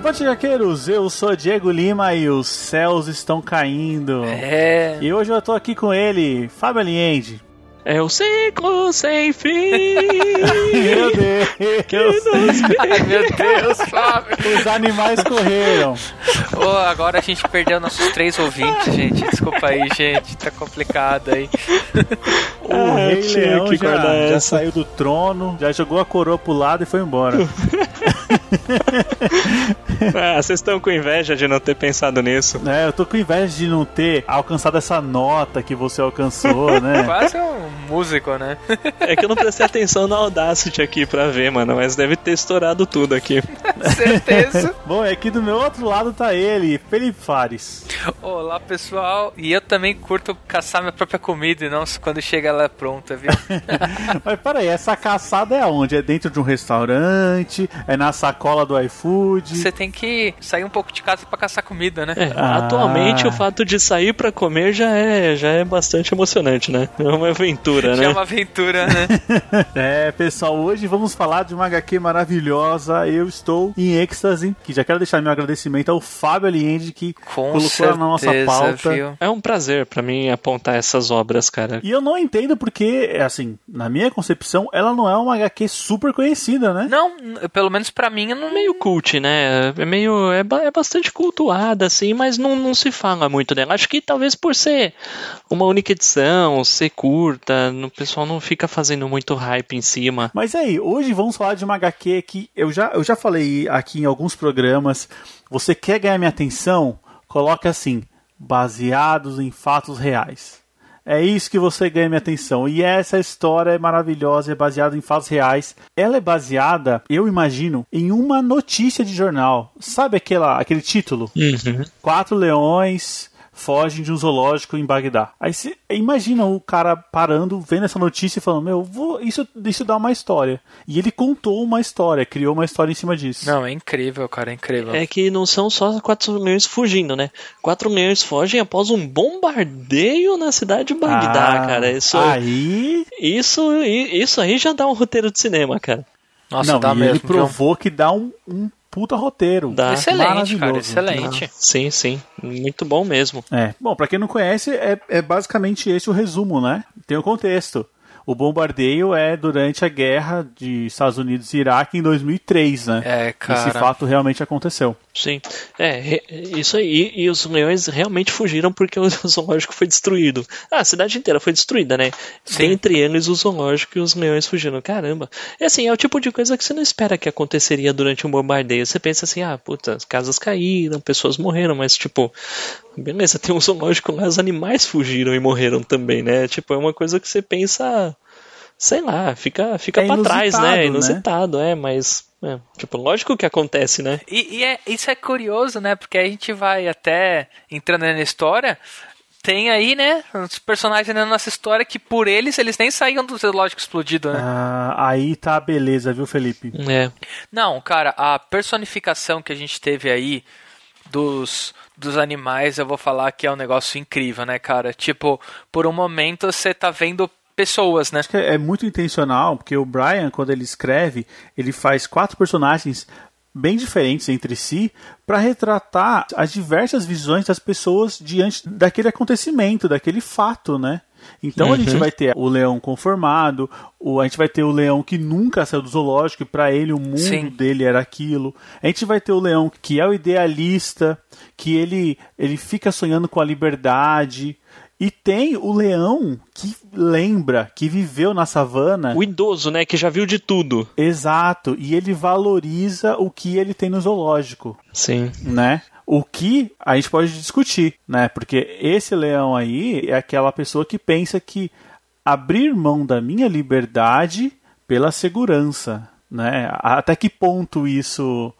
Avante, jaqueiros! Eu sou Diego Lima e os céus estão caindo. É. E hoje eu tô aqui com ele, Fábio Aliende. É o ciclo sem fim. Meu Deus! que nos... Ai, meu Deus, Fábio. Os animais correram. Oh, agora a gente perdeu nossos três ouvintes, gente. Desculpa aí, gente. Tá complicado aí. O Ah, Rei Leão que já, já essa. saiu do trono, já jogou a coroa pro lado e foi embora. ah, vocês estão com inveja de não ter pensado nisso. É, eu tô com inveja de não ter alcançado essa nota que você alcançou, né? Quase um músico, né? É que eu não prestei atenção no Audacity aqui pra ver, mano, mas deve ter estourado tudo aqui. Certeza. Bom, é aqui do meu outro lado tá ele, Felipe Fares. Olá, pessoal. E eu também curto caçar minha própria comida e não quando chega ela pronta, viu? Mas peraí, essa caçada é aonde? É dentro de um restaurante? É na sacola do iFood? Você tem que sair um pouco de casa pra caçar comida, né? É, Ah. Atualmente o fato de sair pra comer já é, já é bastante emocionante, né? É uma aventura, Já né? é uma aventura, né? É, pessoal, hoje vamos falar de uma HQ maravilhosa. Eu estou em êxtase. Que já quero deixar meu agradecimento ao Fábio Aliende que Com colocou certeza, na nossa pauta. viu? É um prazer pra mim apontar essas obras, cara. E eu não entendo porque, assim, na minha concepção, ela não é uma HQ super conhecida, né? Não, pelo menos pra mim, não meio cult, né? É meio. É, ba- é bastante cultuada, assim, mas não, não se fala muito dela. Acho que talvez por ser uma única edição, ser curta, o pessoal não fica fazendo muito hype em cima. Mas aí, hoje vamos falar de uma HQ que eu já, eu já falei aqui em alguns programas. Você quer ganhar minha atenção? Coloque assim: baseados em fatos reais. É isso que você ganha minha atenção. E essa história é maravilhosa, é baseada em fatos reais. Ela é baseada, eu imagino, em uma notícia de jornal. Sabe aquela, aquele título? Uhum. Quatro leões fogem de um zoológico em Bagdá. Aí você imagina o cara parando, vendo essa notícia e falando: Meu, vou, isso, isso dá uma história. E ele contou uma história, criou uma história em cima disso. Não, é incrível, cara, é incrível. É que não são só quatro leões fugindo, né? Quatro leões fogem após um bombardeio na cidade de Bagdá, Ah, cara. Isso, Aí. isso, isso aí já dá um roteiro de cinema, cara. Nossa, não, dá e mesmo. ele provou que dá um, um puta roteiro. Dá. Excelente, cara, Maravilhoso. excelente. Sim, sim. Muito bom mesmo. É. Bom, pra quem não conhece, é, é basicamente esse o resumo, né? Tem o contexto. O bombardeio é durante a guerra de Estados Unidos e Iraque em 2003, né? É, cara. Esse fato realmente aconteceu. Sim, é, isso aí. E, os leões realmente fugiram porque o zoológico foi destruído. Ah, a cidade inteira foi destruída, né? Sim. Dentre eles, o zoológico e os leões fugiram. Caramba. É assim, é o tipo de coisa que você não espera que aconteceria durante um bombardeio. Você pensa assim, ah, puta, as casas caíram, pessoas morreram, mas tipo, beleza, tem um zoológico lá, os animais fugiram e morreram também, né? Tipo, é uma coisa que você pensa. Sei lá, fica, fica É pra trás, inusitado, né? né? Inusitado, é, mas. é, tipo, lógico que acontece, né? E, e é, isso é curioso, né? Porque a gente vai até entrando na história. Tem aí, né, os personagens na nossa história que por eles, eles nem saíam do zoológico explodido, né? Ah, aí tá a beleza, viu, Felipe? É. Não, cara, a personificação que a gente teve aí dos, dos animais, eu vou falar que é um negócio incrível, né, cara? Tipo, por um momento você tá vendo pessoas, né? É muito intencional, porque o Brian, quando ele escreve, ele faz quatro personagens bem diferentes entre si para retratar as diversas visões das pessoas diante daquele acontecimento, daquele fato, né? Então a gente vai ter o leão conformado, o, a gente vai ter o leão que nunca saiu do zoológico, e para ele o mundo Sim. dele era aquilo. A gente vai ter o leão que é o idealista, que ele, ele fica sonhando com a liberdade. E tem o leão que lembra, que viveu na savana. O idoso, né? Que já viu de tudo. Exato. E ele valoriza o que ele tem no zoológico. Sim. Né? O que a gente pode discutir, né? Porque esse leão aí é aquela pessoa que pensa que abrir mão da minha liberdade pela segurança, né? Até que ponto isso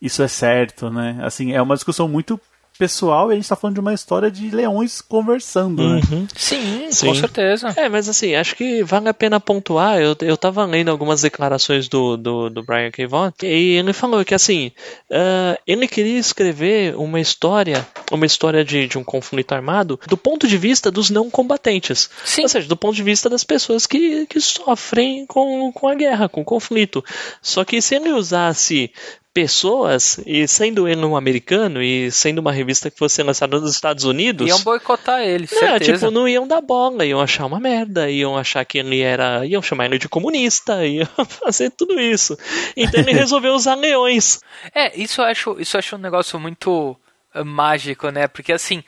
isso é certo, né? Assim, é uma discussão muito pessoal e a gente tá falando de uma história de leões conversando, né? Uhum. Sim, Sim. com certeza. É, mas assim, acho que vale a pena pontuar. Eu, eu tava lendo algumas declarações do, do, do Brian K. Vaughan e ele falou que assim, ah, ele queria escrever uma história, uma história de, de um conflito armado do ponto de vista dos não combatentes. Sim. Ou seja, do ponto de vista das pessoas que, que sofrem com, com a guerra, com o conflito. Só que se ele usasse pessoas, e sendo ele um americano, e sendo uma revista que fosse lançada nos Estados Unidos. Iam boicotar ele, Não, certeza. tipo, não iam dar bola, iam achar uma merda, iam achar que ele era. iam chamar ele de comunista, iam fazer tudo isso. Então ele resolveu usar leões. É, isso eu acho, isso eu acho um negócio muito eh, mágico, né? Porque assim,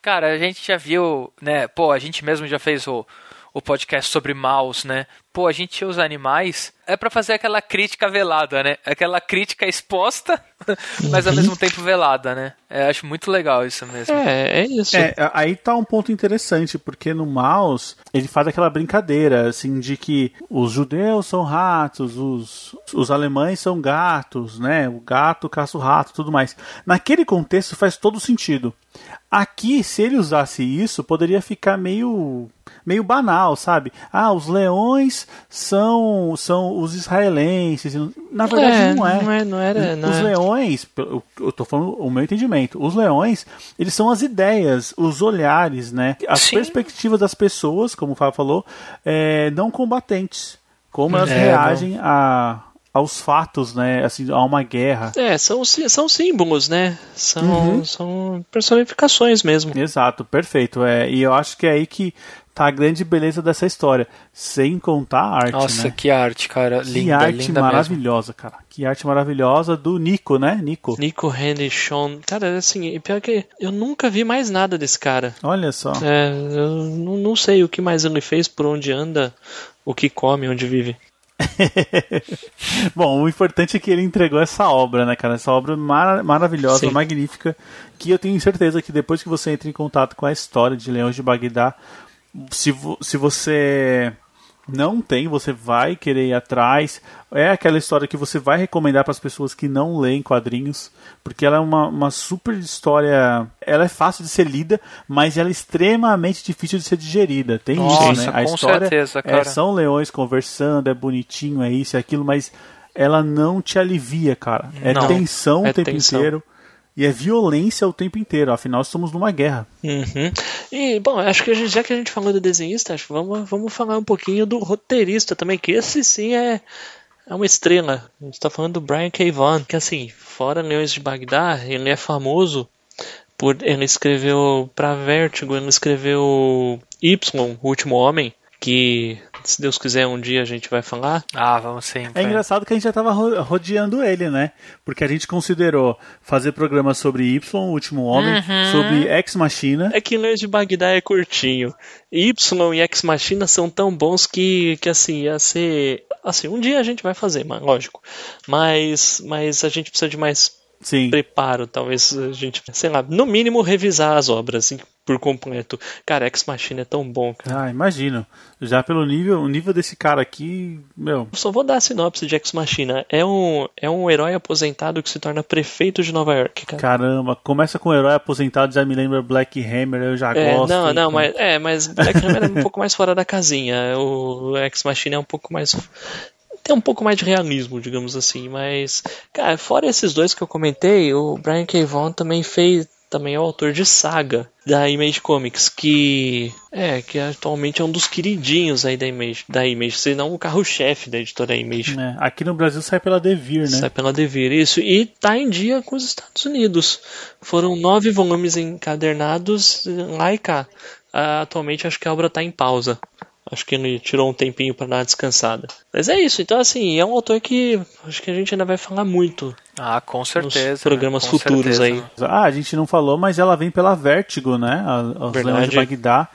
cara, a gente já viu, né? Pô, a gente mesmo já fez o, o podcast sobre maus, né? Pô, a gente usa animais é pra fazer aquela crítica velada, né? Aquela crítica exposta, mas ao mesmo tempo velada, né? É, acho muito legal isso mesmo. É, é isso. É, aí tá um ponto interessante, porque no Maus ele faz aquela brincadeira, assim, de que os judeus são ratos, os, os alemães são gatos, né? O gato caça o rato tudo mais. Naquele contexto faz todo sentido. Aqui, se ele usasse isso, poderia ficar meio meio banal, sabe? Ah, os leões são são os israelenses. Na verdade, É, não é. não é- não era- não os é. leões, eu eu tô falando o meu entendimento, os leões, eles são as ideias, os olhares, né? As Sim. perspectivas das pessoas, como o Fábio falou, é, não combatentes. Como elas É, reagem a, aos fatos, né? Assim, a uma guerra. É, são, são símbolos, né? São, Uhum. são personificações mesmo. Exato, perfeito. É, e eu acho que é aí que tá a grande beleza dessa história. Sem contar a arte, Nossa, né? que arte, cara. Que Linda, arte linda mesmo. maravilhosa, cara. Que arte maravilhosa do Nico, né? Nico. Nico Henry Sean. Cara, assim, pior que eu nunca vi mais nada desse cara. Olha só. É, eu não sei o que mais ele fez, por onde anda, o que come, onde vive. Bom, o importante é que ele entregou essa obra, né, cara? Essa obra mara- maravilhosa, Sim. magnífica, que eu tenho certeza que depois que você entra em contato com a história de Leões de Bagdá, se, vo- se você não tem, você vai querer ir atrás. É aquela história que você vai recomendar para as pessoas que não leem quadrinhos, porque ela é uma, uma super história. Ela é fácil de ser lida, mas ela é extremamente difícil de ser digerida. Tem Nossa, isso, né? A com história certeza, é, cara. são leões conversando, é bonitinho, é isso, é aquilo, mas ela não te alivia, cara. É Não, tensão é o tempo tensão. inteiro. E é violência o tempo inteiro, afinal estamos numa guerra. Uhum. E, bom, acho que gente- já que a gente falou do desenhista, acho que vamos, vamos falar um pouquinho do roteirista também, que esse sim é, é uma estrela. A gente tá falando do Brian K. Vaughan, que assim, fora Leões de Bagdá, ele é famoso por. Ele escreveu pra Vertigo, ele escreveu Y, O Último Homem, que se Deus quiser um dia a gente vai falar. Ah, vamos sempre. É engraçado que a gente já estava rodeando ele, né? Porque a gente considerou fazer programas sobre Y, o Último Homem, Uhum. sobre Ex Machina. É que Leões de Bagdá é curtinho. Y e Ex Machina são tão bons que, que assim, ia ser. Assim, um dia a gente vai fazer, mas lógico. Mas, mas a gente precisa de mais Sim. preparo, talvez a gente, sei lá, no mínimo revisar as obras assim, por completo. Cara, Ex Machina é tão bom, cara. Ah, imagino. Já pelo nível, o nível desse cara aqui, meu. Eu Só vou dar a sinopse de Ex Machina. É um, é um herói aposentado que se torna prefeito de Nova York, cara. Caramba, começa com um herói aposentado, já me lembra Black Hammer, eu já É, gosto. não, não, então. mas, é, mas Black Hammer é um pouco mais fora da casinha. O Ex Machina é um pouco mais. Tem um pouco mais de realismo, digamos assim. Mas, cara, fora esses dois que eu comentei, o Brian K. Vaughan também fez. Também é o autor de Saga, da Image Comics, que é, que atualmente é um dos queridinhos aí da Image, da Image, se não o carro-chefe da editora Image. É, aqui no Brasil sai pela Devir, né? Sai pela Devir, isso. E tá em dia com os Estados Unidos. Foram nove volumes encadernados lá e cá. Ah, atualmente acho que a obra tá em pausa. Acho que ele tirou um tempinho para dar uma descansada. Mas é isso, então assim, é um autor que acho que a gente ainda vai falar muito. Ah, com certeza. Nos programas né? com futuros certeza. aí. Ah, a gente não falou, mas ela vem pela Vertigo, né? A- Os. Leões de Bagdá.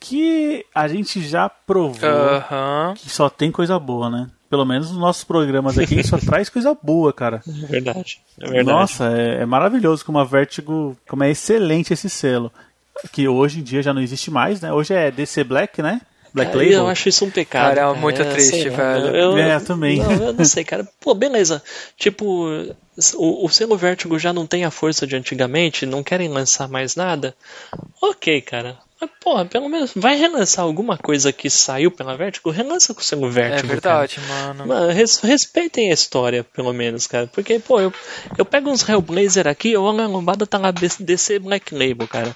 Que a gente já provou Aham. que só tem coisa boa, né? Pelo menos nos nossos programas aqui só traz coisa boa, cara. É verdade. É verdade. Nossa, é, é maravilhoso como a Vertigo, como é excelente esse selo. Que hoje em dia já não existe mais, né? Hoje é DC Black, né? Black Cara, Label. Eu acho isso um pecado. Cara, é muito triste, sei lá, velho. Eu, É, eu também. Não, eu não sei, cara. Pô, beleza. Tipo, o, o selo Vertigo já não tem a força de antigamente, não querem lançar mais nada. Ok, cara. Mas, porra, pelo menos vai relançar alguma coisa que saiu pela Vertigo, relança com o selo É Vertigo. verdade, Cara. mano. Mano, res- respeitem a história, pelo menos, cara. Porque, pô, eu, eu pego uns Hellblazer aqui, eu olho a lombada, tá lá DC Black Label, cara.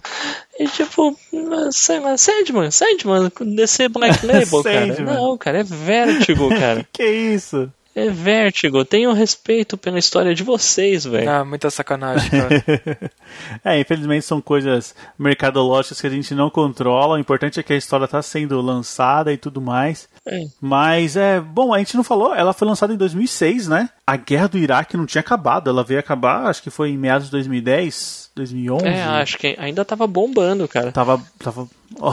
E tipo, sei lá, Sandman, Sandman, DC Black Label, cara. Não, cara, é Vertigo, cara. Que isso? É Vertigo. Tenham respeito pela história de vocês, velho. Ah, muita sacanagem, cara. É, infelizmente são coisas mercadológicas que a gente não controla. O importante é que a história está sendo lançada e tudo mais. É. Mas é bom, a gente não falou, ela foi lançada em 2006, né? A guerra do Iraque não tinha acabado, ela veio acabar, acho que foi em meados de 2010, 2011. É, acho que ainda tava bombando, cara. Tava, tava.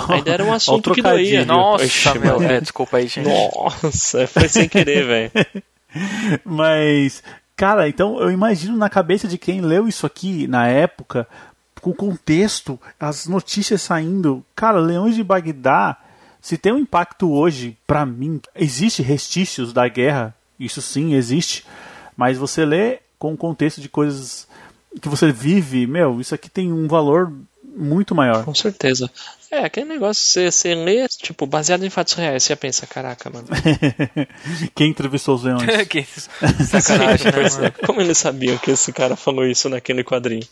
Ainda era um assunto que doía. trocadilho. Nossa, Oxe, meu. É, desculpa aí, gente. Nossa, foi sem querer, velho. Mas, cara, então eu imagino na cabeça de quem leu isso aqui na época, com o contexto, as notícias saindo. Cara, Leões de Bagdá, se tem um impacto hoje, pra mim, existe restícios da guerra, isso sim existe, mas você lê com o contexto de coisas que você vive, meu, isso aqui tem um valor muito maior. Com certeza. É, aquele negócio, você, você lê, tipo, baseado em fatos reais, você pensa, caraca, mano. quem entrevistou os leões? sacanagem, né, é? Como ele sabia que esse cara falou isso naquele quadrinho?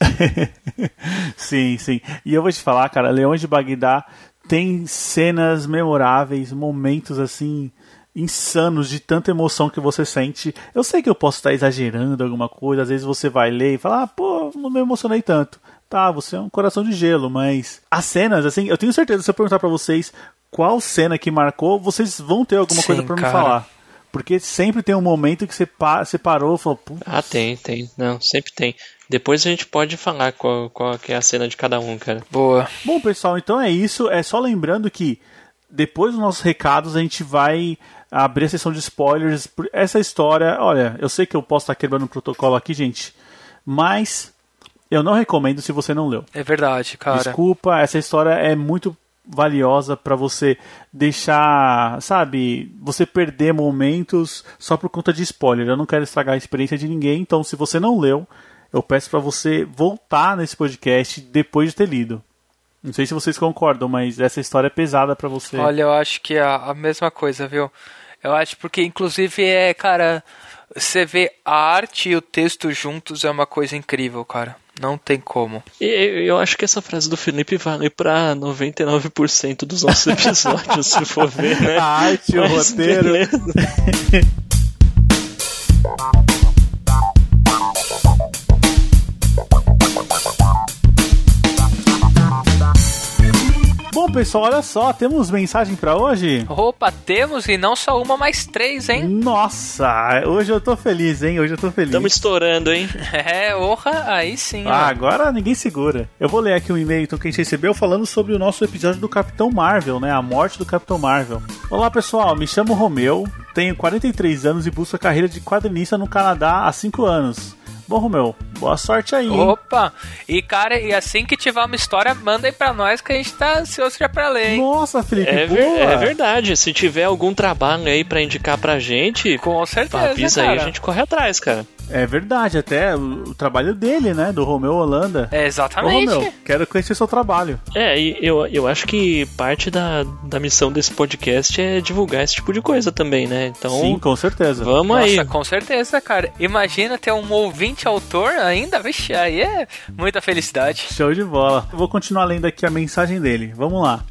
sim, sim. E eu vou te falar, cara, Leões de Bagdá tem cenas memoráveis, momentos assim insanos de tanta emoção que você sente. Eu sei que eu posso estar exagerando alguma coisa, às vezes você vai ler e fala, ah, pô, não me emocionei tanto. Tá, você é um coração de gelo, mas as cenas, assim, eu tenho certeza, se eu perguntar pra vocês qual cena que marcou, vocês vão ter alguma Sim, coisa pra me falar. Porque sempre tem um momento que você, pa você parou e falou, putz, Ah, tem, tem. Não, sempre tem. Depois a gente pode falar qual, qual que é a cena de cada um, cara. Boa. Bom, pessoal, então é isso. É só lembrando que depois dos nossos recados a gente vai abrir a sessão de spoilers. Por Essa história, olha, eu sei que eu posso estar quebrando o protocolo aqui, gente, mas eu não recomendo se você não leu. É verdade, cara. Desculpa, essa história é muito valiosa pra você deixar, sabe, você perder momentos só por conta de spoiler. Eu não quero estragar a experiência de ninguém, então se você não leu, eu peço pra você voltar nesse podcast depois de ter lido. Não sei se vocês concordam, mas essa história é pesada pra você. Olha, eu acho que é a, mesma coisa, viu? Eu acho porque, inclusive, é, cara, você vê a arte e o texto juntos é uma coisa incrível, cara. Não tem como. E eu, acho que essa frase do Felipe vale pra 99% dos nossos episódios, se for ver, né? A arte, o Mas roteiro. Bom, pessoal, olha só, temos mensagem pra hoje? Opa, temos e não só uma, mas três, hein? Nossa, hoje eu tô feliz, hein? Hoje eu tô feliz. Estamos estourando, hein? É, orra, aí sim. Ah, ó. agora ninguém segura. Eu vou ler aqui um e-mail então, que a gente recebeu falando sobre o nosso episódio do Capitão Marvel, né? A morte do Capitão Marvel. Olá, pessoal. Me chamo Romeu, tenho 43 anos e busco a carreira de quadrinista no Canadá há 5 anos. Bom, Romeu, boa sorte aí. hein? Opa! E cara, e assim que tiver uma história, manda aí pra nós que a gente tá ansioso já pra ler, hein? Nossa, Felipe, É, boa. é verdade. Se tiver algum trabalho aí pra indicar pra gente, Com certeza, avisa cara. aí, a gente corre atrás, cara. É verdade, até o, o trabalho dele, né? Do Romeu Holanda. É, Ô, exatamente. Romeu, quero conhecer seu trabalho. É, e eu, eu acho que parte da, da missão desse podcast é divulgar esse tipo de coisa também, né? Então, Sim, com certeza. vamos Nossa, aí. com certeza, cara. Imagina ter um ouvinte autor ainda, vixe, aí é muita felicidade. Show de bola. Eu vou continuar lendo aqui a mensagem dele. Vamos lá.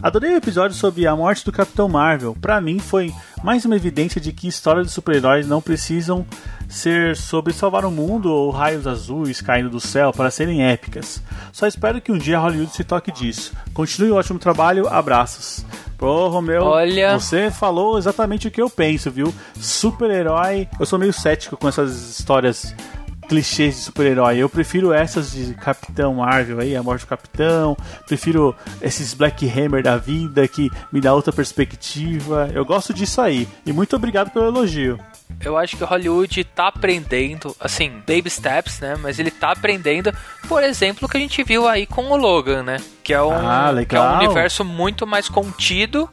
Adorei o episódio sobre a morte do Capitão Marvel. Para mim foi mais uma evidência de que histórias de super-heróis não precisam ser sobre salvar o mundo ou raios azuis caindo do céu para serem épicas. Só espero que um dia Hollywood se toque disso. Continue o ótimo trabalho, abraços. Pô, Romeu, Olha. você falou exatamente o que eu penso, viu? Super-herói. Eu sou meio cético com essas histórias clichês de super-herói. Eu prefiro essas de Capitão Marvel aí, a morte do Capitão. Prefiro esses Black Hammer da vida que me dá outra perspectiva. Eu gosto disso aí. E muito obrigado pelo elogio. Eu acho que o Hollywood tá aprendendo, assim, baby steps, né? Mas ele tá aprendendo, por exemplo, o que a gente viu aí com o Logan, né? Que é um, Ah, que é um universo muito mais contido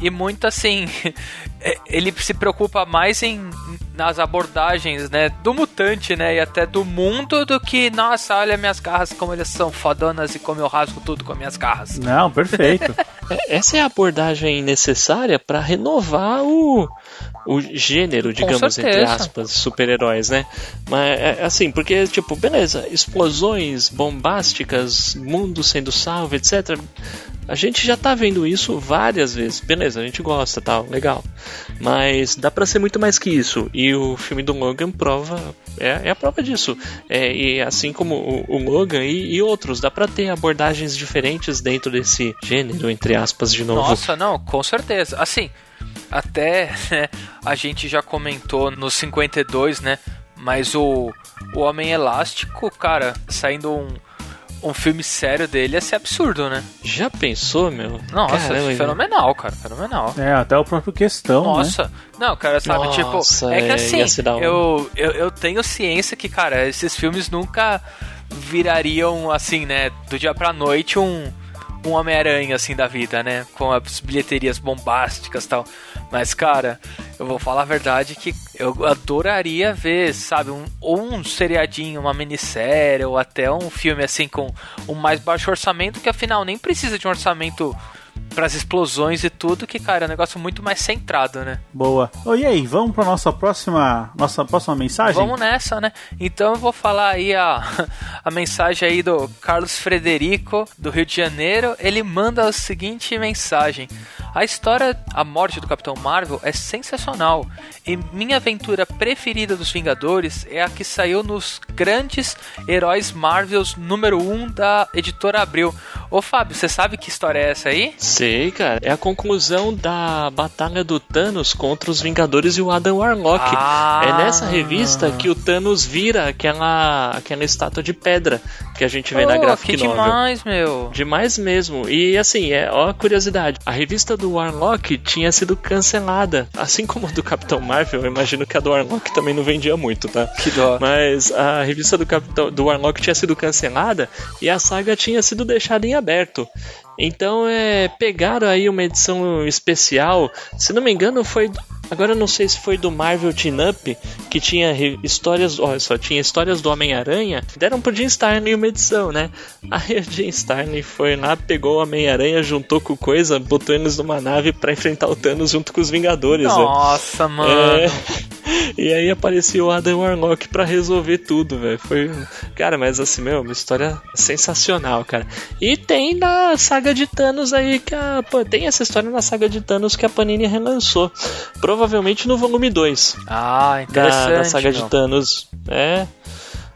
e muito assim. é, ele se preocupa mais em nas abordagens, né, do mutante, né, e até do mundo do que, nossa, olha minhas garras como elas são fodonas e como eu rasgo tudo com minhas garras. Não, perfeito. É, Essa é a abordagem necessária para renovar o, o gênero, digamos, entre aspas, super-heróis, né? Mas, é, assim, porque, tipo, beleza, explosões bombásticas, mundo sendo salvo, etc. A gente já tá vendo isso várias vezes. Beleza, a gente gosta, tal, legal. Mas dá pra ser muito mais que isso. E o filme do Logan prova. É, é a prova disso. É, e assim como o, o Logan e, e outros, dá pra ter abordagens diferentes dentro desse gênero, entre aspas, de novo. Nossa, não, com certeza. Assim, até né, a gente já comentou no 52, né? Mas o, o Homem Elástico, cara, saindo um, um filme sério dele ia ser absurdo, né? Já pensou, meu? Nossa, Caramba, fenomenal, cara, fenomenal. É, até o próprio questão, né? Nossa, não, cara, sabe, Nossa, tipo, é que é, assim, hora. eu, eu, eu tenho ciência que, cara, esses filmes nunca virariam, assim, né, do dia pra noite um, um Homem-Aranha, assim, da vida, né, com as bilheterias bombásticas e tal. Mas, cara, eu vou falar a verdade que eu adoraria ver, sabe, um, ou um seriadinho, uma minissérie, ou até um filme, assim, com um mais baixo orçamento, que afinal nem precisa de um orçamento pras explosões e tudo, que, cara, é um negócio muito mais centrado, né? Boa. Ô, e aí, vamos pra nossa próxima, nossa próxima mensagem? Vamos nessa, né? Então eu vou falar aí a, a mensagem aí do Carlos Frederico, do Rio de Janeiro. Ele manda a seguinte mensagem: A história A Morte do Capitão Marvel é sensacional. E minha aventura preferida dos Vingadores é a que saiu nos Grandes Heróis Marvels número 1 da editora Abril. Ô Fábio, você sabe que história é essa aí? Sei, cara. É a conclusão da batalha do Thanos contra os Vingadores e o Adam Warlock. Ah. É nessa revista que o Thanos vira aquela, aquela estátua de pedra que a gente vê na Pô, graphic que novel. demais, meu. Demais mesmo. E assim, é ó a curiosidade. A revista do Warlock tinha sido cancelada. Assim como a do Capitão Marvel, eu imagino que a do Warlock também não vendia muito, tá? Que dó. Mas a revista do Capitão do Warlock tinha sido cancelada e a saga tinha sido deixada em aberto. Então é pegaram aí uma edição especial, se não me engano foi Agora eu não sei se foi do Marvel Team Up, que tinha histórias, olha só, tinha histórias do Homem-Aranha, deram pro Jim Starlin uma edição, né? Aí o Jim Starlin foi lá, pegou o Homem-Aranha, juntou com coisa, botou eles numa nave pra enfrentar o Thanos junto com os Vingadores, né? Nossa, mano. É. E aí apareceu o Adam Warlock pra resolver tudo, velho. Foi. Cara, mas assim, meu, uma história sensacional, cara. E tem na saga de Thanos aí que a. Tem essa história na saga de Thanos que a Panini relançou. Provavelmente no volume 2 Ah, da, interessante. da saga de. Thanos. É.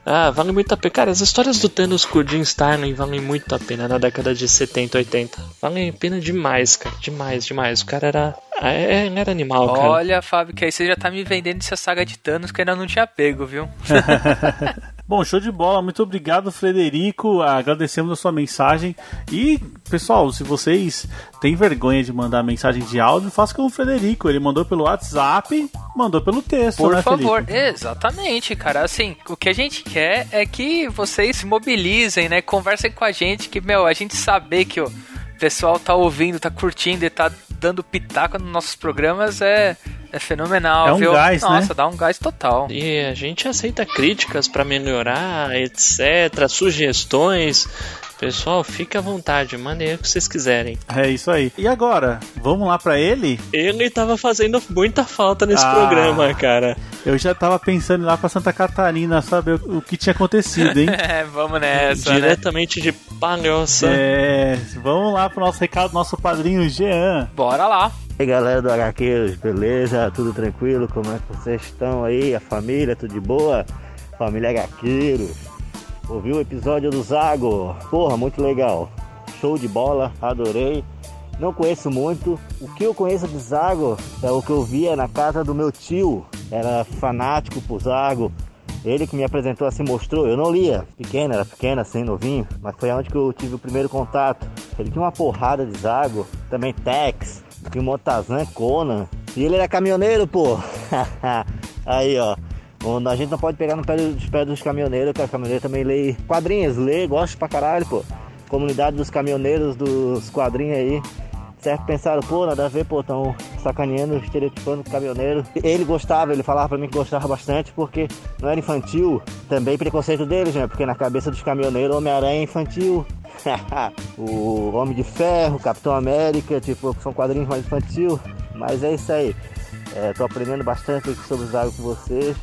Ah, vale muito a pena. Cara, as histórias do Thanos com o Jim Starlin valem muito a pena na década de 70, 80. Valem a pena demais, cara. Demais, demais. O cara era. É, ele era animal, cara. Olha, Fábio, que aí você já tá me vendendo essa saga de Thanos que ainda não tinha pego, viu? Bom, show de bola. Muito obrigado, Frederico. Agradecemos a sua mensagem. E, pessoal, se vocês têm vergonha de mandar mensagem de áudio, faça como o Frederico. Ele mandou pelo WhatsApp, mandou pelo texto, Por né, favor, Felipe? exatamente, cara. Assim, o que a gente quer é que vocês se mobilizem, né? Conversem com a gente, que, meu, a gente saber que o pessoal tá ouvindo, tá curtindo e tá dando pitaco nos nossos programas é, é fenomenal, É um viu? gás, né? Nossa, dá um gás total. E a gente aceita críticas pra melhorar, etc, sugestões. Pessoal, fique à vontade, mandem aí o que vocês quiserem. É isso aí. E agora, vamos lá pra ele? Ele tava fazendo muita falta nesse Ah. programa, cara. Eu já tava pensando lá pra Santa Catarina saber o, o que tinha acontecido, hein? É, vamos nessa, né? Diretamente de palhoça. É, vamos lá pro nosso recado, nosso padrinho Jean. Bora lá. E aí galera do HQs, beleza? Tudo tranquilo? Como é que vocês estão aí? A família, tudo de boa? Família HQeiro. Ouviu o episódio do Zago? Porra, muito legal. Show de bola, adorei. Não conheço muito. O que eu conheço de Zago é o que eu via na casa do meu tio. Era fanático por Zago. Ele que me apresentou assim, mostrou. Eu não lia, pequeno, era pequeno assim, novinho. Mas foi onde que eu tive o primeiro contato. Ele tinha uma porrada de Zago, também Tex, tinha Motazan, Conan. E ele era caminhoneiro, pô. Aí, ó. A gente não pode pegar no pé dos pés dos caminhoneiros, que a caminhoneiro também lê quadrinhos, lê, gosta pra caralho, pô. Comunidade dos caminhoneiros, dos quadrinhos aí. Certo, pensaram, pô, nada a ver, pô, tão sacaneando, estereotipando o caminhoneiro. Ele gostava, ele falava pra mim que gostava bastante, porque não era infantil. Também preconceito deles, né? Porque na cabeça dos caminhoneiros, Homem-Aranha é infantil. o Homem de Ferro, Capitão América, tipo, são quadrinhos mais infantil. Mas é isso aí. É, tô aprendendo bastante sobre os Zago com vocês.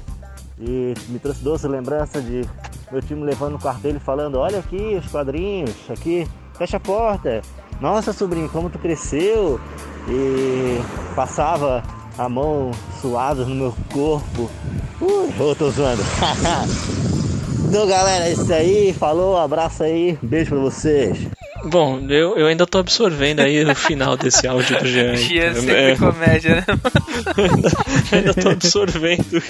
E me trouxe doce lembrança de meu time levando no quarto dele falando, olha aqui os quadrinhos, aqui, fecha a porta. Nossa sobrinho, como tu cresceu! E passava a mão suada no meu corpo. Ui, eu tô zoando. então galera, é isso aí, falou, abraço aí, beijo pra vocês. Bom, eu, eu ainda tô absorvendo aí o final desse áudio do Jean. Cara. sempre É, comédia, né? ainda, ainda tô absorvendo.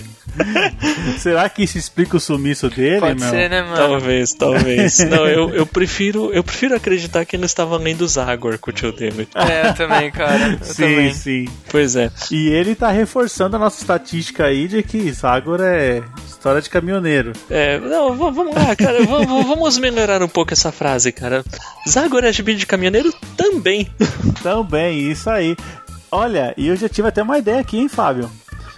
Será que isso explica o sumiço dele, Pode meu? ser, né, mano? Talvez, talvez. Não, eu, eu prefiro eu prefiro acreditar que ele estava lendo Zagor com o tio dele. É, eu também, cara. Eu Sim, também. sim. Pois é. E ele tá reforçando a nossa estatística aí de que Zagor é história de caminhoneiro. É, não, vamos lá, cara. vamos melhorar um pouco essa frase, cara. Zagor é gibi de caminhoneiro também. Também, isso aí. Olha, e eu já tive até uma ideia aqui, hein, Fábio?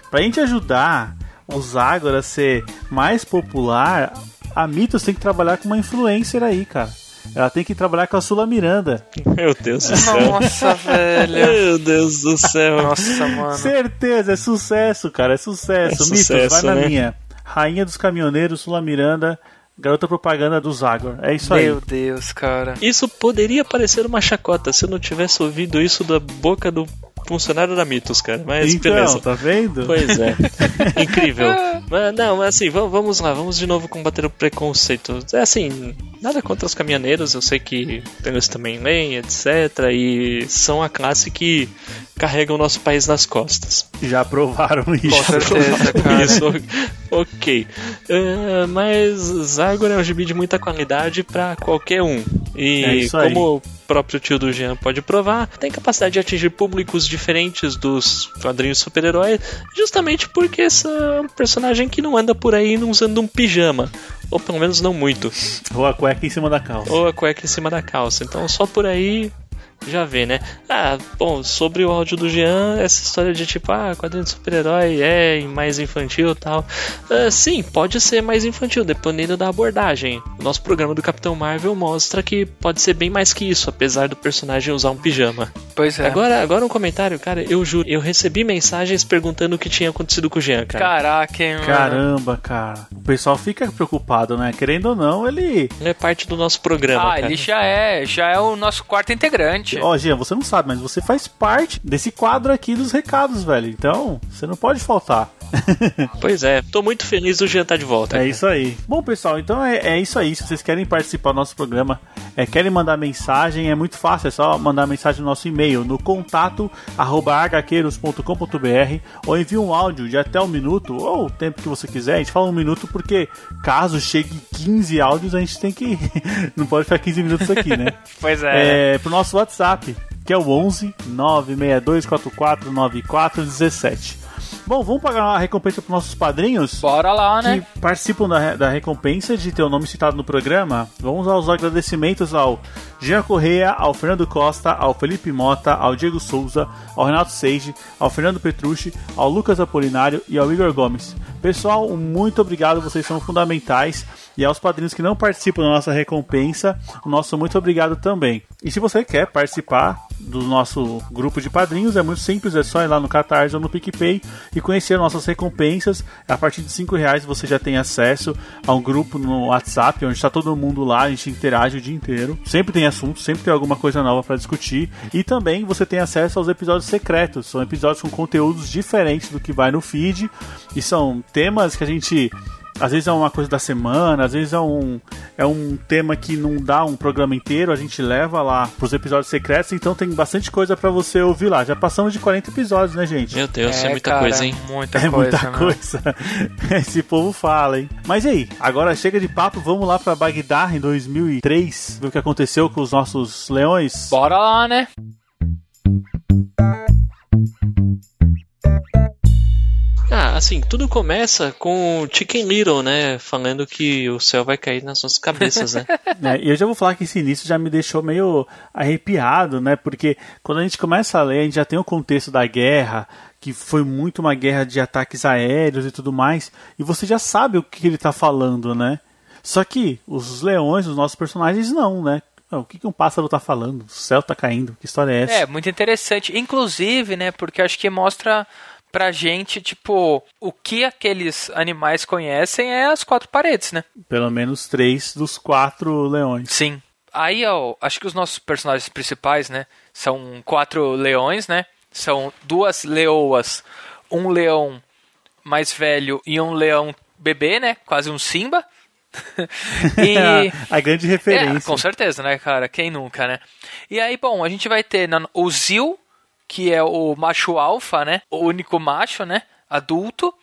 Pra gente ajudar o Zagor a ser mais popular, a Mitos tem que trabalhar com uma influencer aí, cara. Ela tem que trabalhar com a Sula Miranda. Meu Deus do céu. Nossa, velho. Meu Deus do céu. Nossa, mano. Certeza, é sucesso, cara, é sucesso. É Mitos, sucesso, vai na né? minha. Rainha dos Caminhoneiros, Sula Miranda, garota propaganda do Zagor. É isso aí. Meu Deus, cara. Isso poderia parecer uma chacota se eu não tivesse ouvido isso da boca do funcionário da Mitos, cara. Mas Então, beleza. tá vendo? Pois é. Incrível. Mas, não, mas assim, vamos, vamos lá, vamos de novo combater o preconceito. É assim, nada contra os caminhoneiros, eu sei que eles também leem, etc. E são a classe que carrega o nosso país nas costas. Já provaram Com isso. certeza, cara. Isso, ok. É, mas Zagor é um gibi de muita qualidade pra qualquer um. E É como o próprio tio do Jean pode provar, tem capacidade de atingir públicos diferentes dos quadrinhos super-heróis, justamente porque esse é um personagem que não anda por aí usando um pijama. Ou pelo menos não muito. Ou a cueca em cima da calça. Ou a cueca em cima da calça. Então só por aí já vê, né? Ah, bom, sobre o áudio do Jean, essa história de tipo, ah, quadrinho de super-herói é mais infantil e tal. Ah, sim, pode ser mais infantil, dependendo da abordagem. O nosso programa do Capitão Marvel mostra que pode ser bem mais que isso, apesar do personagem usar um pijama. Pois é. Agora, agora um comentário, cara, eu juro, eu recebi mensagens perguntando o que tinha acontecido com o Jean, cara. Caraca, hein, mano. Caramba, cara. O pessoal fica preocupado, né? Querendo ou não, ele. Ele é parte do nosso programa, Ah, cara. ele já é, já é o nosso quarto integrante. Ó, Jean, você não sabe, mas você faz parte desse quadro aqui dos recados, velho. Então, você não pode faltar. Pois é, tô muito feliz do Jean estar de volta. É isso aí. Bom, pessoal, então é, é isso aí. Se vocês querem participar do nosso programa, é, querem mandar mensagem, é muito fácil. É só mandar mensagem no nosso e-mail no contato arroba hqueiros.com.br ou envie um áudio de até um minuto ou o tempo que você quiser. A gente fala um minuto porque caso chegue 15 áudios, a gente tem que. não pode ficar 15 minutos aqui, né? Pois é. é, pro nosso WhatsApp, que é o 11 96244 9417. Bom, vamos pagar uma recompensa para nossos padrinhos Bora lá, né? que participam da, da recompensa de ter o nome citado no programa. Vamos aos agradecimentos ao Jean Correia, ao Fernando Costa, ao Felipe Mota, ao Diego Souza, ao Renato Seige, ao Fernando Petrucci, ao Lucas Apolinário e ao Igor Gomes. Pessoal, muito obrigado, vocês são fundamentais. E aos padrinhos que não participam da nossa recompensa, o nosso muito obrigado também. E se você quer participar do nosso grupo de padrinhos, é muito simples, é só ir lá no Catarse ou no PicPay e conhecer nossas recompensas. A partir de 5 reais você já tem acesso a um grupo no WhatsApp, onde está todo mundo lá, a gente interage o dia inteiro. Sempre tem assunto, sempre tem alguma coisa nova para discutir. E também você tem acesso aos episódios secretos. São episódios com conteúdos diferentes do que vai no feed. E são temas que a gente às vezes é uma coisa da semana, às vezes é um, é um tema que não dá um programa inteiro, a gente leva lá pros episódios secretos, então tem bastante coisa para você ouvir lá. Já passamos de 40 episódios, né, gente? Meu Deus, é, é muita cara, coisa, hein? Muita é coisa, muita coisa. Esse povo fala, hein? Mas e aí, agora chega de papo, vamos lá para Bagdá em 2003, ver o que aconteceu com os nossos leões? Bora lá, né? Ah, assim, tudo começa com o Chicken Little, né? Falando que o céu vai cair nas nossas cabeças, né? é, e eu já vou falar que esse início já me deixou meio arrepiado, né? Porque quando a gente começa a ler, a gente já tem o contexto da guerra, que foi muito uma guerra de ataques aéreos e tudo mais, e você já sabe o que ele tá falando, né? Só que os leões, os nossos personagens, não, né? o que, que um pássaro tá falando? O céu tá caindo, que história é essa? É, muito interessante. Inclusive, né, porque acho que mostra pra gente, tipo, o que aqueles animais conhecem é as quatro paredes, né? Pelo menos três dos quatro leões. Sim. Aí, ó, acho que os nossos personagens principais, né, são quatro leões, né? São duas leoas, um leão mais velho e um leão bebê, né? Quase um Simba. e a grande referência. É, com certeza, né, cara? Quem nunca, né? E aí, bom, a gente vai ter o Zil, que é o macho alfa, né? O único macho, né? Adulto.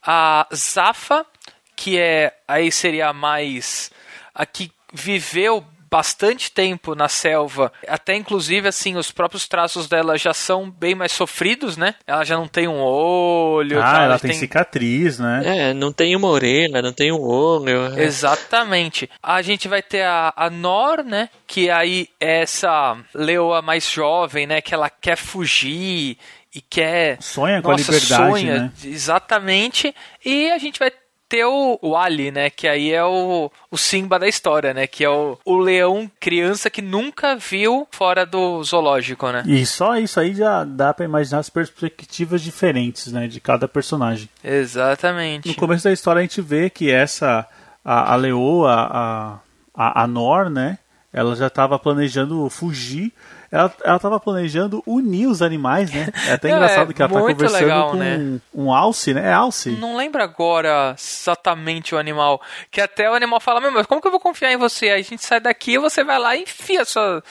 A Zafa, que é aí seria mais a que viveu bastante tempo na selva, até inclusive assim, os próprios traços dela já são bem mais sofridos, né? Ela já não tem um olho. Ah, ela tem, tem, cicatriz, né? É, não tem uma orelha, não tem um olho. É. Exatamente. A gente vai ter a, a Nor, né? Que aí é essa leoa mais jovem, né? Que ela quer fugir e quer. Sonha com Nossa, a liberdade. Sonha, né? exatamente. E a gente vai ter o, o Ali, né? Que aí é o, o Simba da história, né? Que é o, o leão criança que nunca viu fora do zoológico, né? E só isso aí já dá para imaginar as perspectivas diferentes, né? De cada personagem. Exatamente. No começo da história a gente vê que essa, a, a leoa, a, a, a Nor, né? Ela já estava planejando fugir ela, ela tava planejando unir os animais, né? É até engraçado é, que ela tá conversando legal, com né? um, um alce, né? É alce. Não lembro agora exatamente o animal. Que até o animal fala, meu, mas como que eu vou confiar em você? Aí a gente sai daqui e você vai lá e enfia sua,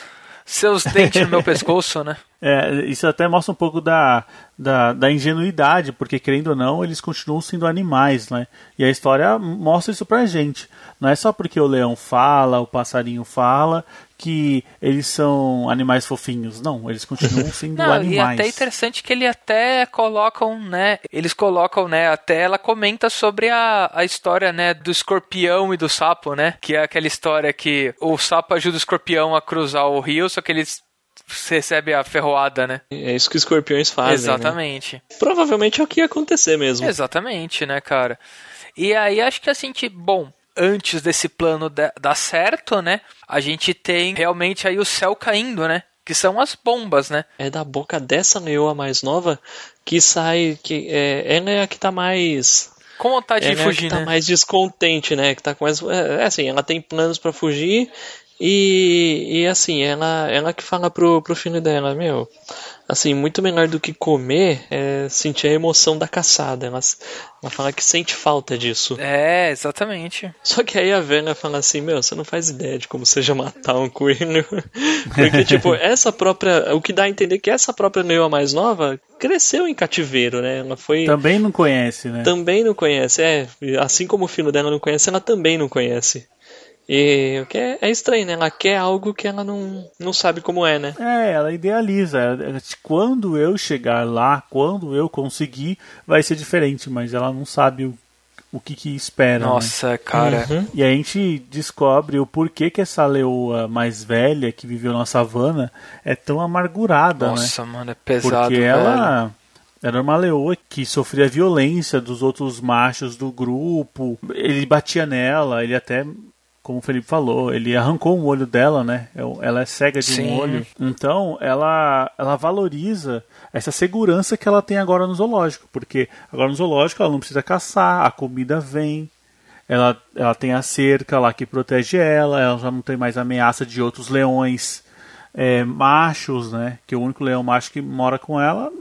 seus dentes no meu pescoço, né? É, isso até mostra um pouco da, da, da, ingenuidade, porque querendo ou não, eles continuam sendo animais, né? E a história mostra isso pra gente. Não é só porque o leão fala, o passarinho fala, que eles são animais fofinhos. Não, eles continuam sendo Não, animais. E até interessante que ele até colocam, né? Eles colocam, né? Até ela comenta sobre a, a história, né? Do escorpião e do sapo, né? Que é aquela história que o sapo ajuda o escorpião a cruzar o rio, só que eles recebe a ferroada, né? É isso que os escorpiões fazem. Né? Exatamente. Né? Provavelmente é o que ia acontecer mesmo. Exatamente, né, cara? E aí acho que assim, que, bom, antes desse plano dar certo, né? A gente tem realmente aí o céu caindo, né? Que são as bombas, né? É da boca dessa leoa mais nova que sai. que é, Ela é a que tá mais. Com vontade ela de fugir, é a que tá né? mais descontente, né? Que tá com mais. É, é assim, ela tem planos para fugir e, e assim, ela, ela que fala pro, pro filho dela, meu, assim, muito melhor do que comer é sentir a emoção da caçada. Ela, ela fala que sente falta disso. É, exatamente. Só que aí a velha fala assim, meu, você não faz ideia de como seja matar um coelho. Porque, tipo, essa própria. O que dá a entender que essa própria Neoa mais nova cresceu em cativeiro, né? Ela foi. Também não conhece, né? Também não conhece, é. Assim como o filho dela não conhece, ela também não conhece. E o que é, é, estranho, né? Ela quer algo que ela não, não sabe como é, né? É, ela idealiza. Quando eu chegar lá, quando eu conseguir, vai ser diferente, mas ela não sabe o, o que, que espera. Né? Nossa, né? cara. Uhum. E a gente descobre o porquê que essa leoa mais velha que viveu na savana é tão amargurada, Nossa, né? mano, é pesado. Porque velho. ela Era uma leoa que sofria violência dos outros machos do grupo. Ele batia nela, ele até como o Felipe falou, ele arrancou um olho dela, né? Ela é cega de Sim. um olho. Então, ela, ela valoriza essa segurança que ela tem agora no zoológico, porque agora no zoológico ela não precisa caçar, a comida vem, ela, ela tem a cerca lá que protege ela, ela já não tem mais ameaça de outros leões é, machos, né? Que o único leão macho que mora com ela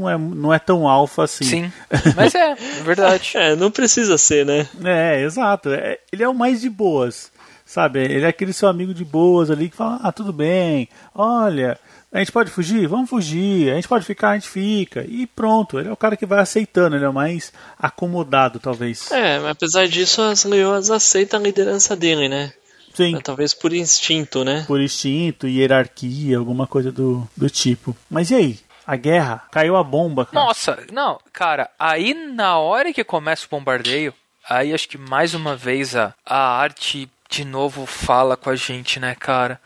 não é, não é tão alfa assim. Sim, mas é, verdade. É, não precisa ser, né? É, exato. É, ele é o mais de boas, sabe? Ele é aquele seu amigo de boas ali que fala: ah, tudo bem, olha, a gente pode fugir? Vamos fugir. A gente pode ficar? A gente fica. E pronto, ele é o cara que vai aceitando, ele é o mais acomodado, talvez. É, mas apesar disso, as leoas aceitam a liderança dele, né? Sim. Talvez por instinto, né? Por instinto, hierarquia, alguma coisa do, do tipo. Mas e aí? A guerra? Caiu a bomba, cara. Nossa, não, cara, aí na hora que começa o bombardeio, aí acho que mais uma vez a, a arte de novo fala com a gente, né, cara?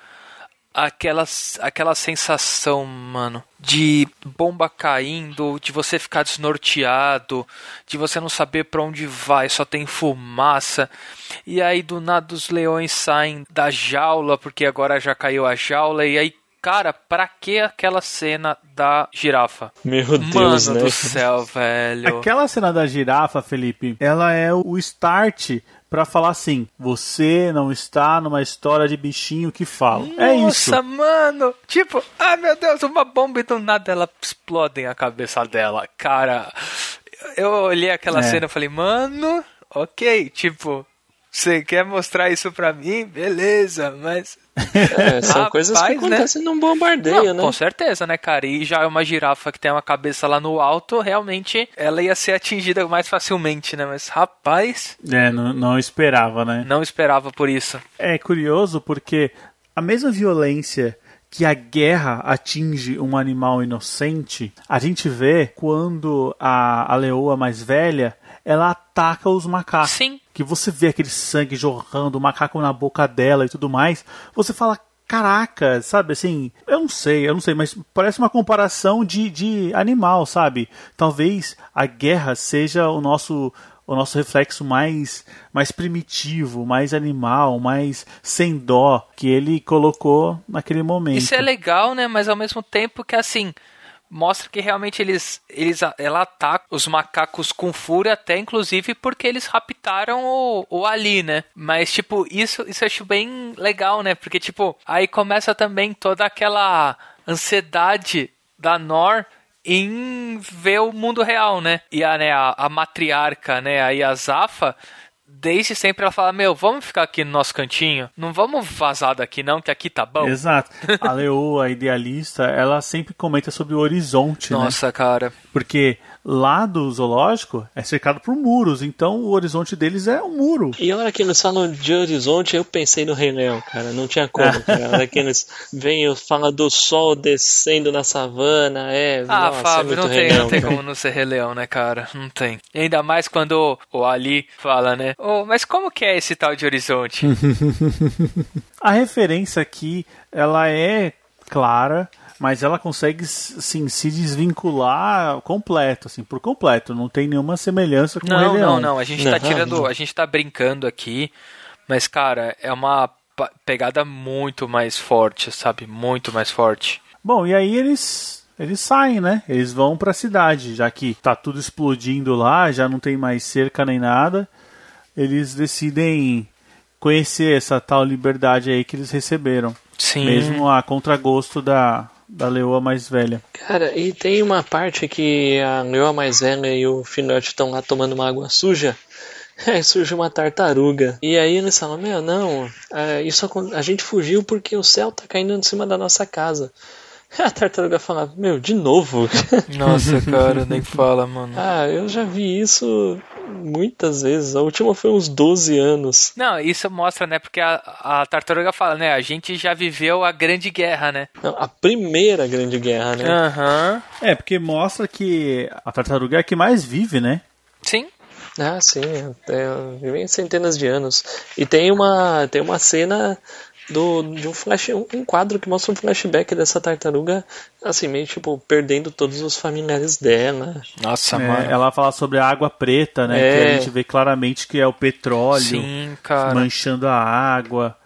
Aquela, aquela sensação, mano, de bomba caindo, de você ficar desnorteado, de você não saber para onde vai, só tem fumaça. E aí do nada os leões saem da jaula, porque agora já caiu a jaula, e aí Cara, pra que aquela cena da girafa? Meu Deus, Mano né? do céu, velho. Aquela cena da girafa, Felipe, ela é o start pra falar assim: você não está numa história de bichinho que fala. é isso. Nossa, mano. Tipo, ah, meu Deus, uma bomba e do nada ela explode a cabeça dela. Cara, eu olhei aquela É. cena e falei, mano, ok, tipo, você quer mostrar isso pra mim? Beleza, mas. É, são Rapaz, coisas que né? acontecem num bombardeio, Não, né? Com certeza, né, cara? E já é uma girafa que tem uma cabeça lá no alto, realmente ela ia ser atingida mais facilmente, né? Mas, rapaz, É, não, não esperava, né? não esperava por isso. É curioso porque a mesma violência que a guerra atinge um animal inocente, a gente vê quando a, a leoa mais velha ela ataca os macacos. Sim. Que você vê aquele sangue jorrando, o macaco na boca dela e tudo mais. Você fala, caraca, sabe assim? Eu não sei, eu não sei, mas parece uma comparação de, de animal, sabe? Talvez a guerra seja o nosso o nosso reflexo mais mais primitivo, mais animal, mais sem dó que ele colocou naquele momento. Isso é legal, né? Mas ao mesmo tempo que assim mostra que realmente eles eles ela ataca os macacos com fúria até inclusive porque eles raptaram o, o Ali, né? Mas tipo, isso isso eu acho bem legal, né? Porque tipo, aí começa também toda aquela ansiedade da Nor em ver o mundo real, né? E a, né, a, a matriarca, né, a Zafa, desde sempre ela fala, meu, vamos ficar aqui no nosso cantinho? Não vamos vazar daqui não, que aqui tá bom. Exato. A leoa idealista, ela sempre comenta sobre o horizonte, né? Nossa, cara. Porque lá do zoológico é cercado por muros, então o horizonte deles é um muro. E a hora que eles falam de horizonte, eu pensei no Rei Leão, cara. Não tinha como, cara. A hora que eles vêm e falam do sol descendo na savana, é. Ah, nossa, é Fábio, muito não tem, Leão, não tem como não ser Rei Leão, né, cara? Não tem. E ainda mais quando o Ali fala, né? Oh, mas como que é esse tal de horizonte? A referência aqui, ela é clara, mas ela consegue sim, se desvincular completo, assim, por completo. Não tem nenhuma semelhança com o Rei não, não, não. A gente tá Não, tirando, não. a gente tá brincando aqui, mas, cara, é uma pegada muito mais forte, sabe? Muito mais forte. Bom, e aí eles eles saem, né? Eles vão pra cidade, já que tá tudo explodindo lá, já não tem mais cerca nem nada. Eles decidem conhecer essa tal liberdade aí que eles receberam, Sim. mesmo a contragosto da da leoa mais velha. Cara, e tem uma parte que a leoa mais velha e o filhote estão lá tomando uma água suja. Aí surge uma tartaruga. E aí eles falam, meu, não, é, isso a gente fugiu porque o céu tá caindo em cima da nossa casa. A tartaruga fala, meu, de novo? Nossa, cara, nem fala, mano. ah, eu já vi isso muitas vezes. A última foi uns 12 anos. Não, isso mostra, né? Porque a, a tartaruga fala, né? A gente já viveu a Grande Guerra, né? Não, a primeira grande guerra, né? Aham. É, porque mostra que a tartaruga é a que mais vive, né? Sim. Ah, sim, é, vivem centenas de anos. E tem uma, tem uma cena do, de um flash, um quadro que mostra um flashback dessa tartaruga, assim, meio tipo, perdendo todos os familiares dela. Nossa, É, mano. ela fala sobre a água preta, né? É. Que a gente vê claramente que é o petróleo Sim, cara. manchando a água.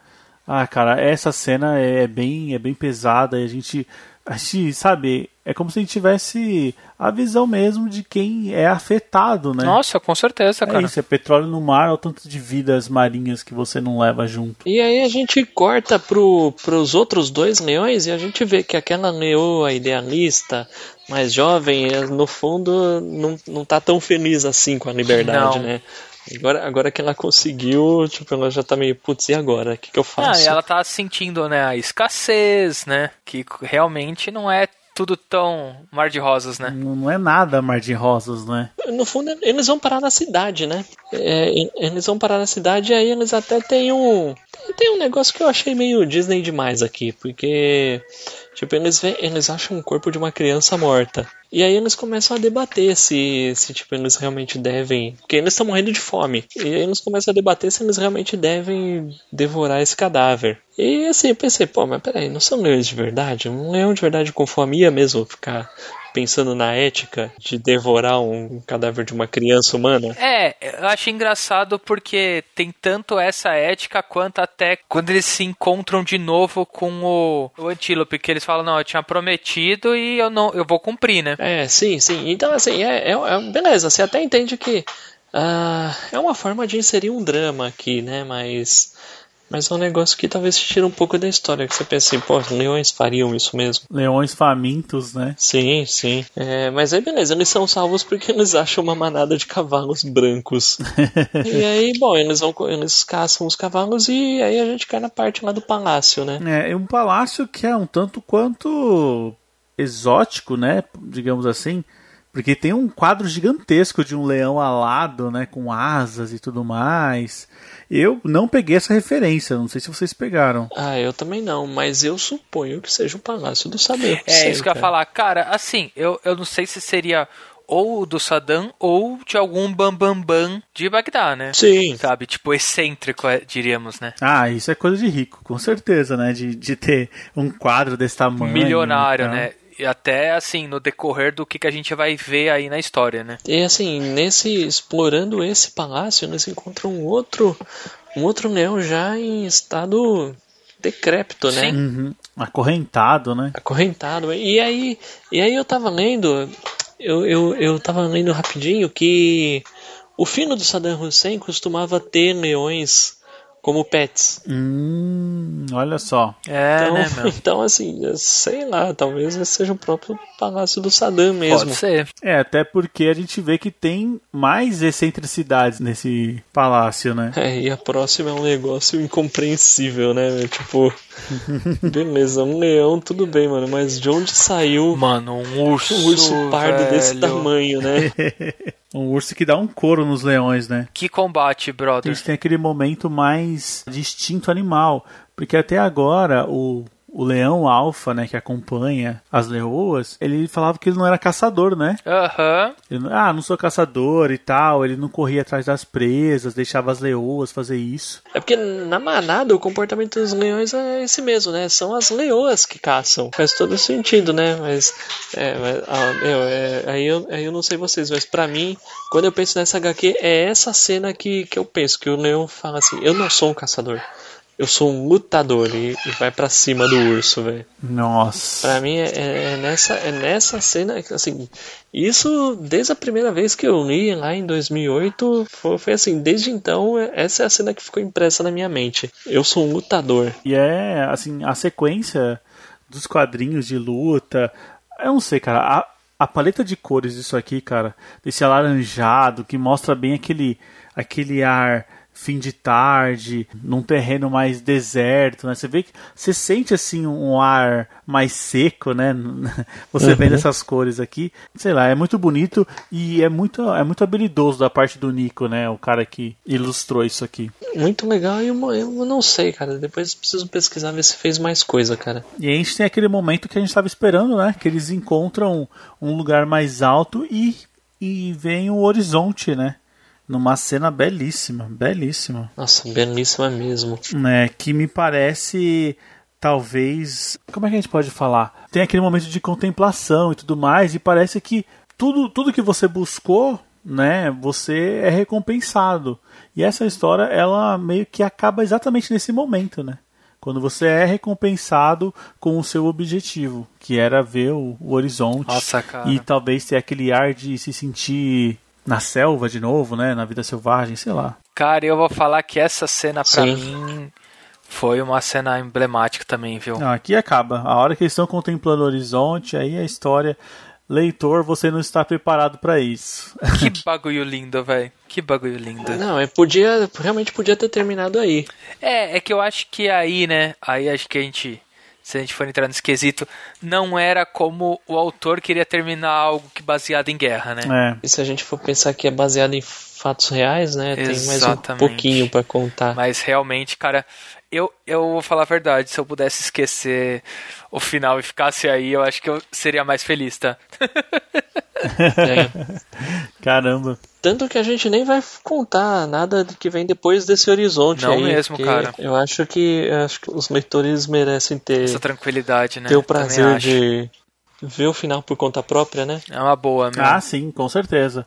Ah, cara, essa cena é bem, é bem pesada e a gente, a gente, sabe, é como se a gente tivesse a visão mesmo de quem é afetado, né? Nossa, com certeza, é cara. isso, é petróleo no mar, é o tanto de vidas marinhas que você não leva junto. E aí a gente corta pro, pros outros dois leões e a gente vê que aquela leoa idealista, mais jovem, eh, no fundo não, não tá tão feliz assim com a liberdade, Não. né? Agora, agora que ela conseguiu, tipo, ela já tá meio, putz, e agora? O que, que eu Ah, faço? e ela tá sentindo, né, a escassez, né? Que realmente não é tudo tão mar de rosas, né? Não não é nada mar de rosas, né? No fundo, eles vão parar na cidade, né? É, eles vão parar na cidade e aí eles até têm um. Tem um negócio que eu achei meio Disney demais aqui, porque. Tipo, eles, vê, eles acham o corpo de uma criança morta. E aí eles começam a debater se, se tipo, eles realmente devem. Porque eles estão morrendo de fome. E aí eles começam a debater se eles realmente devem devorar esse cadáver. E assim, eu pensei, pô, mas peraí, não são leões de verdade? Um leão de verdade com fome ia mesmo ficar pensando na ética de devorar um cadáver de uma criança humana? É, eu acho engraçado porque tem tanto essa ética quanto até quando eles se encontram de novo com o, o antílope, que eles falam, não, eu tinha prometido e eu não, eu vou cumprir, né? É, sim, sim. Então, assim, é, é, é- beleza, você até entende que ah, é uma forma de inserir um drama aqui, né? Mas, mas é um negócio que talvez tira um pouco da história, que você pensa assim, pô, leões fariam isso mesmo. Leões famintos, né? Sim, sim. É, mas aí beleza, eles são salvos porque eles acham uma manada de cavalos brancos. e aí, bom, eles vão eles caçam os cavalos e aí a gente cai na parte lá do palácio, né? É, é um palácio que é um tanto quanto exótico, né? Digamos assim. Porque tem um quadro gigantesco de um leão alado, né? Com asas e tudo mais. Eu não peguei essa referência, não sei se vocês pegaram. Ah, eu também não, mas eu suponho que seja o palácio do Saddam. É Hussein, isso que eu ia cara. falar. Cara, assim, eu, eu não sei se seria ou do Saddam ou de algum bambambam bam, bam de Bagdá, né? Sim. Sabe? Tipo, excêntrico, é, diríamos, né? Ah, isso é coisa de rico, com certeza, né? De, de ter um quadro desse tamanho. Milionário, tal. né? E até, assim, no decorrer do que, que a gente vai ver aí na história, né? E assim, nesse explorando esse palácio, eles encontram um outro um outro leão já em estado decrépito, né? Sim. Uhum. Acorrentado, né? Acorrentado. E aí, e aí eu tava lendo, eu, eu, eu tava lendo rapidinho que o filho do Saddam Hussein costumava ter leões como pets. Hum, olha só. É, Então, né, meu? então assim, sei lá, talvez esse seja o próprio palácio do Saddam mesmo. Pode ser. É, até porque a gente vê que tem mais excentricidades nesse palácio, né? É, e a próxima é um negócio incompreensível, né? meu? Tipo, beleza, um leão, tudo bem, mano, mas de onde saiu Mano, um urso. um urso pardo desse velho. tamanho, né? Um urso que dá um couro nos leões, né? Que combate, brother. gente tem aquele momento mais de instinto animal. Porque até agora o, o leão alfa, né, que acompanha as leoas, ele falava que ele não era caçador, né? Aham. Não- ah, não sou caçador e tal. Ele não corria atrás das presas, deixava as leoas fazer isso. É porque na manada o comportamento dos leões é esse mesmo, né? São as leoas que caçam. Faz todo sentido, né? Mas, é, mas, ah, meu, é, aí, eu, aí eu não sei vocês, mas pra mim, quando eu penso nessa HQ, é essa cena que, que eu penso, que o leão fala assim, eu não sou um caçador. Eu sou um lutador e, e vai pra cima do urso, velho. Nossa. Pra mim é, é- é nessa, é nessa cena, assim, isso desde a primeira vez que eu li lá em 2008, foi, foi assim, desde então, é- essa é a cena que ficou impressa na minha mente. Eu sou um lutador. E é, assim, a sequência dos quadrinhos de luta. Eu não sei, cara. A, a paleta de cores disso aqui, cara, desse alaranjado, que mostra bem aquele, aquele ar fim de tarde, num terreno mais deserto, né? Você vê que você sente assim um ar mais seco, né? Você vendo essas cores aqui, sei lá, é muito bonito e é muito é muito habilidoso da parte do Nico, né? O cara que ilustrou isso aqui. Muito legal e eu, eu não sei, cara. Depois preciso pesquisar ver se fez mais coisa, cara. E aí a gente tem aquele momento que a gente estava esperando, né? Que eles encontram um lugar mais alto e, e vem o horizonte, né? Numa cena belíssima, belíssima. Nossa, belíssima mesmo. Né, que me parece talvez, como é que a gente pode falar? Tem aquele momento de contemplação e tudo mais e parece que tudo tudo que você buscou, né, você é recompensado. E essa história ela meio que acaba exatamente nesse momento, né? Quando você é recompensado com o seu objetivo, que era ver o, o horizonte Nossa, cara. e talvez ter aquele ar de se sentir na selva de novo, né, na vida selvagem, sei lá. Cara, eu vou falar que essa cena pra Sim. mim foi uma cena emblemática também, viu? Não, aqui acaba. A hora que eles estão contemplando o horizonte, aí a história. Leitor, você não está preparado para isso. Que bagulho lindo, velho. Que bagulho lindo. Não, é, podia, realmente podia ter terminado aí. É, é que eu acho que aí, né? Aí acho que a gente, se a gente for entrar nesse quesito, não era como o autor queria terminar algo que baseado em guerra, né? É. E se a gente for pensar que é baseado em fatos reais, né? Tem mais um Exatamente. pouquinho pra contar. Mas realmente, cara, eu, eu vou falar a verdade, se eu pudesse esquecer o final e ficasse aí, eu acho que eu seria mais feliz, tá? É. Caramba. Tanto que a gente nem vai contar nada que vem depois desse horizonte Não aí. mesmo, cara. Eu acho que eu acho que os leitores merecem ter, Essa tranquilidade, né? ter o prazer de ver o final por conta própria, né? É uma boa, meu. Ah, sim, com certeza.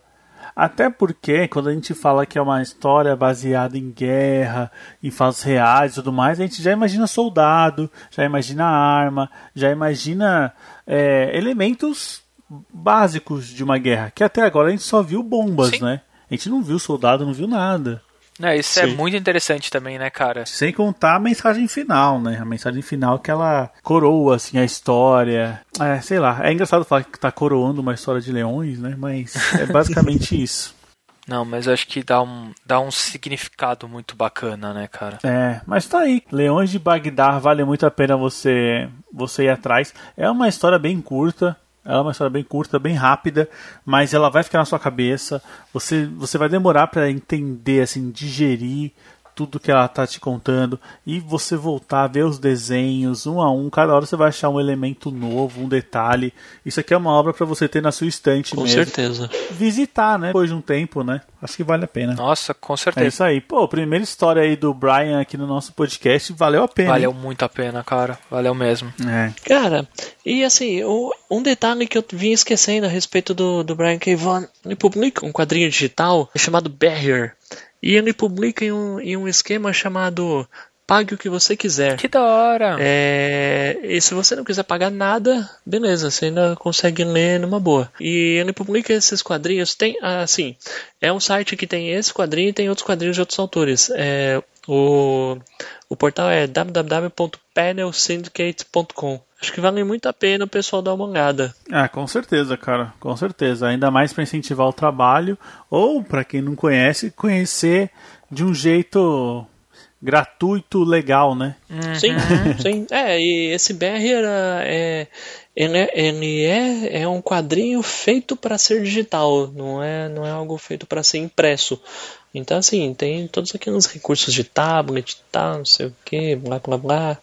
Até porque, quando a gente fala que é uma história baseada em guerra, em fatos reais e tudo mais, a gente já imagina soldado, já imagina arma, já imagina é, elementos básicos de uma guerra. Que até agora a gente só viu bombas, Sim. né? A gente não viu soldado, não viu nada. Não, isso é Sim. muito interessante também, né, cara? Sem contar a mensagem final, né? A mensagem final que ela coroa, assim, a história. É, sei lá. É engraçado falar que tá coroando uma história de leões, né? Mas é basicamente isso. Não, mas eu acho que dá um, dá um significado muito bacana, né, cara? É, mas tá aí. Leões de Bagdá vale muito a pena você você ir atrás. É uma história bem curta. É uma história bem curta, bem rápida, mas ela vai ficar na sua cabeça. Você você vai demorar pra entender, assim, digerir tudo que ela tá te contando e você voltar a ver os desenhos um a um. Cada hora você vai achar um elemento novo, um detalhe. Isso aqui é uma obra pra você ter na sua estante Com mesmo. certeza. Visitar, né? Depois de um tempo, né? Acho que vale a pena. Nossa, com É certeza. isso aí. Pô, primeira história aí do Brian aqui no nosso podcast valeu a pena. Valeu hein? muito a pena, cara. Valeu mesmo. É. Cara, e assim, o- um detalhe que eu vim esquecendo a respeito do, do Brian K. Vaughan, ele publica um quadrinho digital chamado Barrier, e ele publica em um, em um esquema chamado Pague o que você quiser. Que da hora. É, e se você não quiser pagar nada, beleza, você ainda consegue ler numa boa. E ele publica esses quadrinhos, tem, assim, é um site que tem esse quadrinho e tem outros quadrinhos de outros autores. É, o, o portal é www.panelsyndicate.com. Acho que vale muito a pena o pessoal dar uma olhada. Ah, com certeza, cara. Com certeza. Ainda mais para incentivar o trabalho ou para quem não conhece, conhecer de um jeito gratuito, legal, né? Sim, sim. É, e esse Barrier é, ele, é, ele é, é um quadrinho feito para ser digital, não é, não é algo feito para ser impresso. Então, assim, tem todos aqueles recursos de tablet e tal, não sei o que, blá blá blá.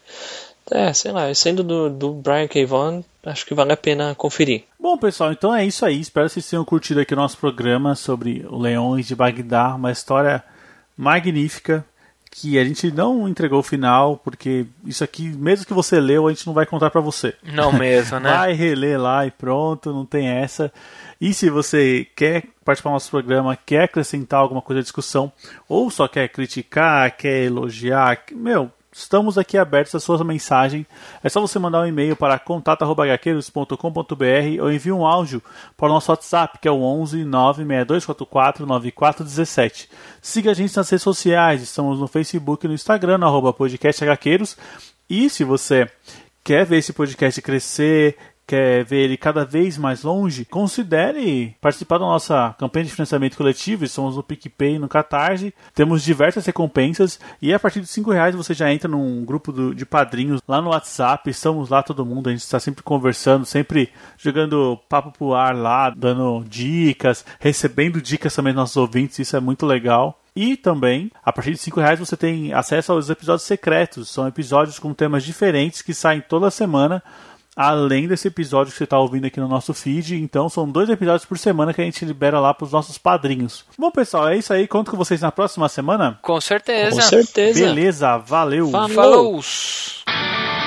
É, sei lá, sendo do, do Brian K. Vaughan, acho que vale a pena conferir. Bom, pessoal, então é isso aí. Espero que vocês tenham curtido aqui o nosso programa sobre o Leões de Bagdá, uma história magnífica que a gente não entregou o final, porque isso aqui, mesmo que você leu, a gente não vai contar pra você. Não mesmo, né? Vai reler lá e pronto, não tem essa. E se você quer participar do nosso programa, quer acrescentar alguma coisa à discussão, ou só quer criticar, quer elogiar, meu, estamos aqui abertos à sua mensagem. É só você mandar um e-mail para contato.hqueiros.com.br ou enviar um áudio para o nosso WhatsApp, que é o 11 96244 9417. Siga a gente nas redes sociais, estamos no Facebook e no Instagram, no arroba podcast. E se você quer ver esse podcast crescer, quer ver ele cada vez mais longe, considere participar da nossa campanha de financiamento coletivo. Estamos no PicPay no Catarse. Temos diversas recompensas e a partir de cinco reais você já entra num grupo do- de padrinhos lá no WhatsApp. Estamos lá todo mundo, a gente está sempre conversando, sempre jogando papo pro ar lá, dando dicas, recebendo dicas também dos nossos ouvintes. Isso é muito legal. E também, a partir de cinco reais você tem acesso aos episódios secretos. São episódios com temas diferentes que saem toda semana além desse episódio que você está ouvindo aqui no nosso feed. Então, são dois episódios por semana que a gente libera lá para os nossos padrinhos. Bom, pessoal, é isso aí. Conto com vocês na próxima semana. Com certeza. Com certeza. Beleza, valeu. Falou. Falou.